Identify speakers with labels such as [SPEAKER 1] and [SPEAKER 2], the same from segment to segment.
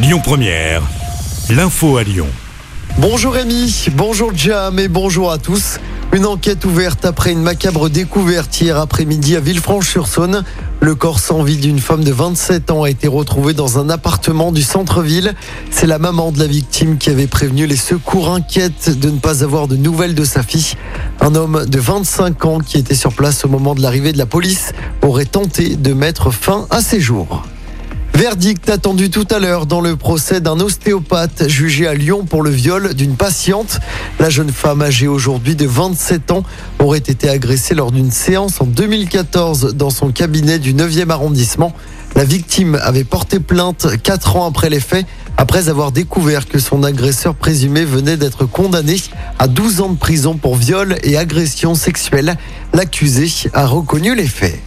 [SPEAKER 1] Lyon Première, l'info à Lyon.
[SPEAKER 2] Bonjour Rémi, bonjour Jam et bonjour à tous. Une enquête ouverte après une macabre découverte hier après-midi à Villefranche-sur-Saône. Le corps sans vie d'une femme de 27 ans a été retrouvé dans un appartement du centre-ville. C'est la maman de la victime qui avait prévenu les secours inquiètes de ne pas avoir de nouvelles de sa fille. Un homme de 25 ans qui était sur place au moment de l'arrivée de la police aurait tenté de mettre fin à ses jours. Verdict attendu tout à l'heure dans le procès d'un ostéopathe jugé à Lyon pour le viol d'une patiente. La jeune femme âgée aujourd'hui de 27 ans aurait été agressée lors d'une séance en 2014 dans son cabinet du 9e arrondissement. La victime avait porté plainte 4 ans après les faits, après avoir découvert que son agresseur présumé venait d'être condamné à 12 ans de prison pour viol et agression sexuelle. L'accusé a reconnu les faits.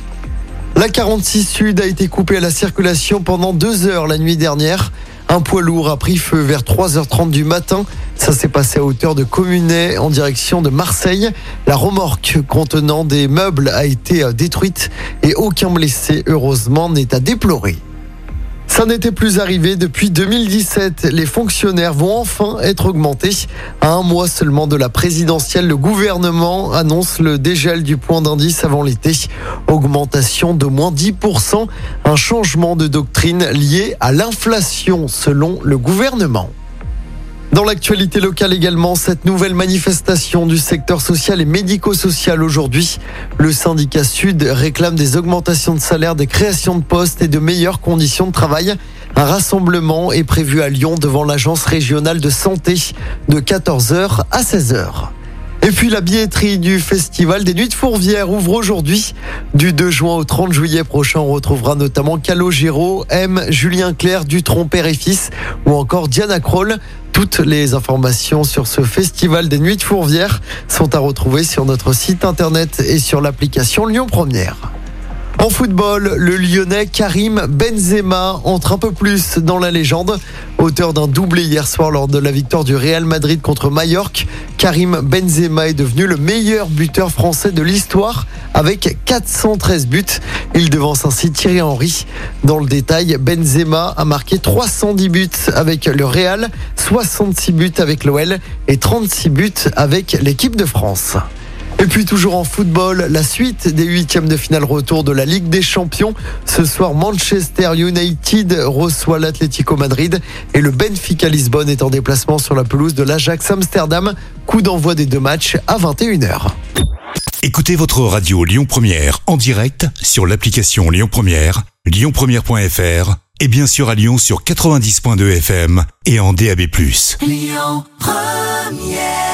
[SPEAKER 2] La 46 Sud a été coupée à la circulation pendant deux heures la nuit dernière. Un poids lourd a pris feu vers 3h30 du matin. Ça s'est passé à hauteur de Communet en direction de Marseille. La remorque contenant des meubles a été détruite et aucun blessé, heureusement, n'est à déplorer. Ça n'était plus arrivé depuis 2017. Les fonctionnaires vont enfin être augmentés. À un mois seulement de la présidentielle, le gouvernement annonce le dégel du point d'indice avant l'été. Augmentation de moins 10%, un changement de doctrine lié à l'inflation selon le gouvernement. Dans l'actualité locale également, cette nouvelle manifestation du secteur social et médico-social aujourd'hui. Le syndicat Sud réclame des augmentations de salaire, des créations de postes et de meilleures conditions de travail. Un rassemblement est prévu à Lyon devant l'agence régionale de santé de 14h à 16h. Et puis la billetterie du festival des Nuits de Fourvière ouvre aujourd'hui. Du 2 juin au 30 juillet prochain, on retrouvera notamment Calogero, M, Julien Clerc, Dutron Père et Fils ou encore Diana Kroll. Toutes les informations sur ce festival des Nuits de Fourvière sont à retrouver sur notre site internet et sur l'application Lyon Première. En football, le Lyonnais Karim Benzema entre un peu plus dans la légende. Auteur d'un doublé hier soir lors de la victoire du Real Madrid contre Mallorca, Karim Benzema est devenu le meilleur buteur français de l'histoire avec 413 buts. Il devance ainsi Thierry Henry. Dans le détail, Benzema a marqué 310 buts avec le Real, 66 buts avec l'OL et 36 buts avec l'équipe de France. Et puis toujours en football, la suite des huitièmes de finale retour de la Ligue des Champions. Ce soir, Manchester United reçoit l'Atlético Madrid et le Benfica Lisbonne est en déplacement sur la pelouse de l'Ajax Amsterdam. Coup d'envoi des deux matchs à 21h.
[SPEAKER 1] Écoutez votre radio Lyon Première en direct sur l'application Lyon Première, lyonpremière.fr et bien sûr à Lyon sur 90.2 FM et en DAB+. Lyon Première